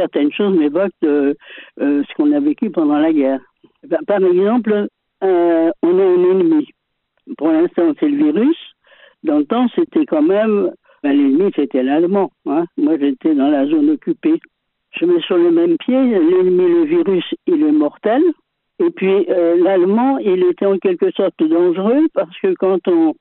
certaines choses m'évoquent euh, ce qu'on a vécu pendant la guerre. Par exemple, euh, on a un ennemi. Pour l'instant, c'est le virus. Dans le temps, c'était quand même ben, l'ennemi, c'était l'allemand. Hein. Moi, j'étais dans la zone occupée. Je mets sur le même pied l'ennemi, le virus, il est mortel. Et puis euh, l'allemand, il était en quelque sorte dangereux parce que quand on,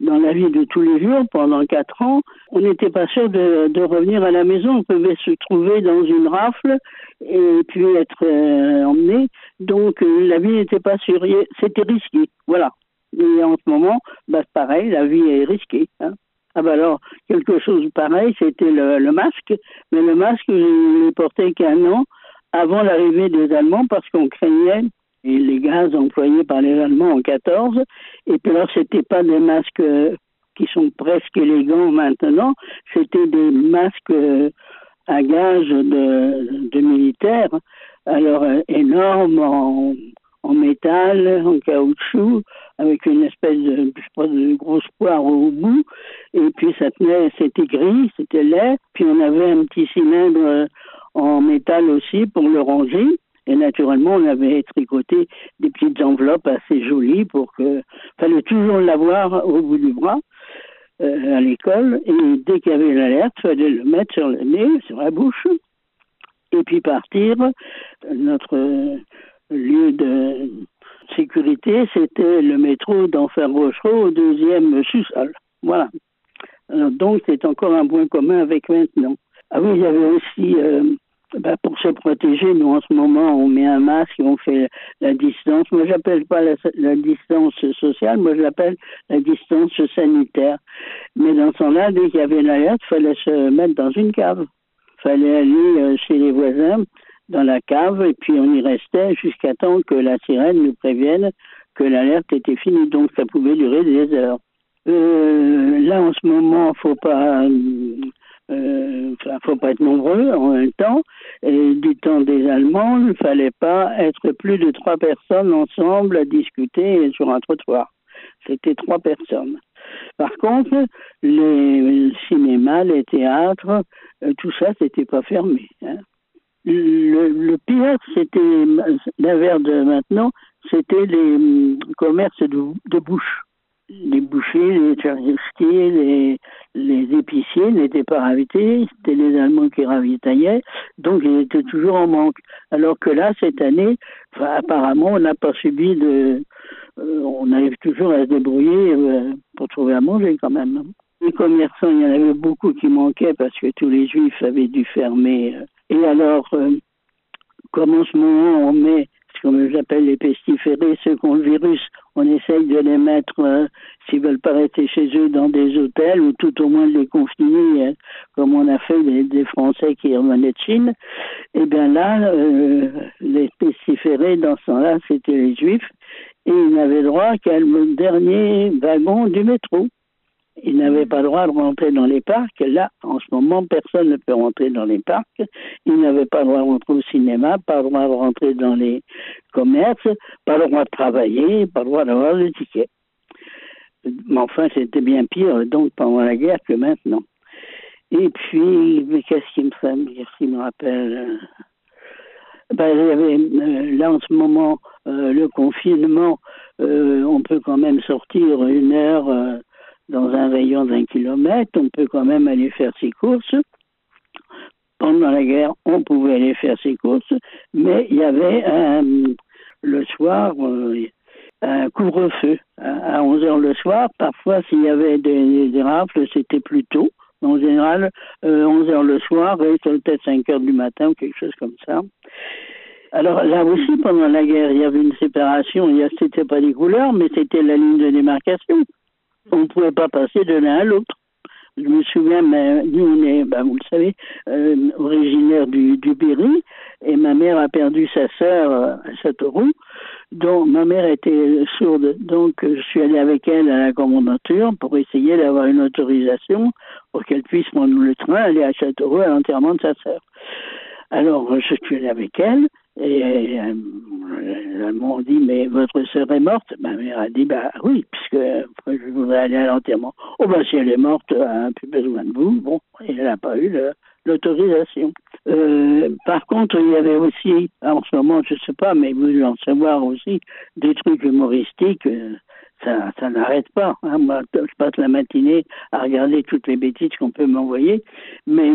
dans la vie de tous les jours, pendant quatre ans, on n'était pas sûr de, de, revenir à la maison. On pouvait se trouver dans une rafle et puis être euh, emmené. Donc euh, la vie n'était pas sûre. C'était risqué. Voilà. Et en ce moment, bah, pareil, la vie est risquée. Hein. Ah bah alors, quelque chose pareil, c'était le, le, masque. Mais le masque, je ne l'ai porté qu'un an avant l'arrivée des Allemands parce qu'on craignait les gaz employés par les Allemands en 14. Et puis alors, c'était pas des masques euh, qui sont presque élégants maintenant, c'était des masques euh, à gaz de, militaires, alors euh, énormes en, métal, en caoutchouc, avec une espèce de, je grosse poire au bout, et puis ça tenait, c'était gris, c'était laid, puis on avait un petit cylindre en métal aussi pour le ranger. Et naturellement, on avait tricoté des petites enveloppes assez jolies pour que, fallait toujours l'avoir au bout du bras euh, à l'école. Et dès qu'il y avait l'alerte, fallait le mettre sur le nez, sur la bouche, et puis partir. Notre lieu de sécurité, c'était le métro d'Enfer Rochereau au deuxième sous-sol. Voilà. donc, c'est encore un point commun avec maintenant. Ah oui, il y avait aussi euh, bah, pour se protéger, nous en ce moment, on met un masque et on fait la distance. Moi, j'appelle pas la, distance sociale, moi, je l'appelle la distance sanitaire. Mais dans ce temps-là, dès qu'il y avait l'alerte, il fallait se mettre dans une cave. Il fallait aller euh, chez les voisins dans la cave et puis on y restait jusqu'à temps que la sirène nous prévienne que l'alerte était finie. Donc, ça pouvait durer des heures. Euh, là, en ce moment, faut pas euh, faut pas être nombreux en même temps. Et du temps des Allemands, il ne fallait pas être plus de trois personnes ensemble à discuter sur un trottoir. C'était trois personnes. Par contre, les cinémas, les théâtres, euh, tout ça, c'était pas fermé. Hein. Le, pire, c'était l'inverse de maintenant, c'était les hum, commerces de bouche les bouchers, les charretiers, les, les épiciers n'étaient pas ravitaillés, c'était les Allemands qui ravitaillaient, donc ils étaient toujours en manque. Alors que là, cette année, apparemment, on n'a pas subi de... Euh, on arrive toujours à se débrouiller euh, pour trouver à manger quand même. Les commerçants, il y en avait beaucoup qui manquaient parce que tous les juifs avaient dû fermer. Euh. Et alors, comme en ce moment on met comme j'appelle les pestiférés, ceux qui ont le virus, on essaye de les mettre, euh, s'ils veulent pas rester chez eux, dans des hôtels ou tout au moins les confiner, euh, comme on a fait des, Français qui revenaient de Chine. Et eh bien là, euh, les pestiférés, dans ce temps-là, c'était les Juifs, et ils n'avaient droit qu'à le dernier wagon du métro. Ils n'avaient pas le droit de rentrer dans les parcs. Là, en ce moment, personne ne peut rentrer dans les parcs. Ils n'avaient pas le droit de rentrer au cinéma, pas le droit de rentrer dans les commerces, pas le droit de travailler, pas le droit d'avoir le ticket. Mais enfin, c'était bien pire, donc, pendant la guerre que maintenant. Et puis, qu'est-ce qui me dire, qui me rappelle ben, il y avait, euh, là, en ce moment, euh, le confinement, euh, on peut quand même sortir une heure dans un rayon d'un kilomètre, on peut quand même aller faire ses courses. Pendant la guerre, on pouvait aller faire ses courses, mais il y avait le soir euh, un couvre-feu à 11 heures le soir. Parfois, s'il y avait des, des rafles, c'était plus tôt. En général, 11 euh, heures le soir et peut-être 5 heures du matin ou quelque chose comme ça. Alors là aussi, pendant la guerre, il y avait une séparation. C'était pas des couleurs, mais c'était la ligne de démarcation on ne pouvait pas passer de l'un à l'autre. Je me souviens, mais nous, on est, vous le savez, euh, originaire du, du Berry, et ma mère a perdu sa sœur euh, à Châteauroux, dont ma mère était sourde. Donc, je suis allé avec elle à la commandature pour essayer d'avoir une autorisation pour qu'elle puisse prendre le train, aller à Châteauroux à l'enterrement de sa sœur. Alors, je suis allé avec elle, et euh, les Allemands ont dit Mais votre sœur est morte Ma mère a dit Bah oui, puisque je voudrais aller à l'enterrement. Oh, bah si elle est morte, elle n'a plus besoin de vous. Bon, elle n'a pas eu l'autorisation. Euh, par contre, il y avait aussi, en ce moment, je ne sais pas, mais vous en savoir aussi, des trucs humoristiques. Euh, ça, ça n'arrête pas. Hein. Moi, je passe la matinée à regarder toutes les bêtises qu'on peut m'envoyer, mais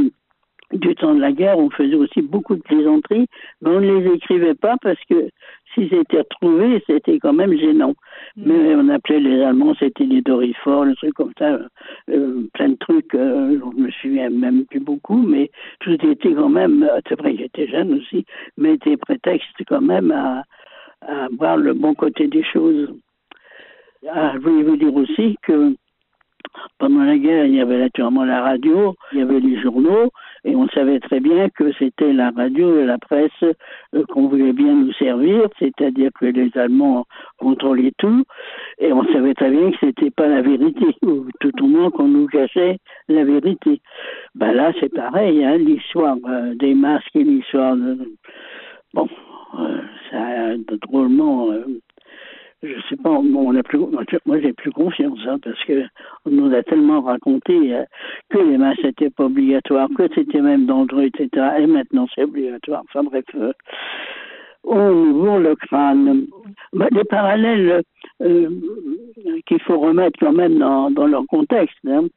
du temps de la guerre, on faisait aussi beaucoup de plaisanteries, mais on ne les écrivait pas parce que s'ils étaient retrouvés, c'était quand même gênant. Mm. Mais on appelait les Allemands, c'était les Doriforts, des trucs comme ça, euh, plein de trucs, euh, je me souviens même plus beaucoup, mais tout était quand même, euh, c'est vrai j'étais jeune aussi, mais des prétextes quand même à, à voir le bon côté des choses. Ah, je voulais vous dire aussi que pendant la guerre, il y avait naturellement la radio, il y avait les journaux, et on savait très bien que c'était la radio et la presse euh, qu'on voulait bien nous servir, c'est-à-dire que les Allemands contrôlaient tout, et on savait très bien que c'était pas la vérité, ou tout au moins qu'on nous cachait la vérité. Ben là, c'est pareil, hein, l'histoire euh, des masques et l'histoire de... Bon, euh, ça a drôlement je sais pas, on a plus, moi j'ai plus confiance, hein, parce que on nous a tellement raconté euh, que les masques n'étaient pas obligatoires, que c'était même dangereux, etc. Et maintenant c'est obligatoire. Enfin bref, euh, on ouvre le crâne. Bah, des parallèles euh, qu'il faut remettre quand même dans, dans leur contexte. Hein.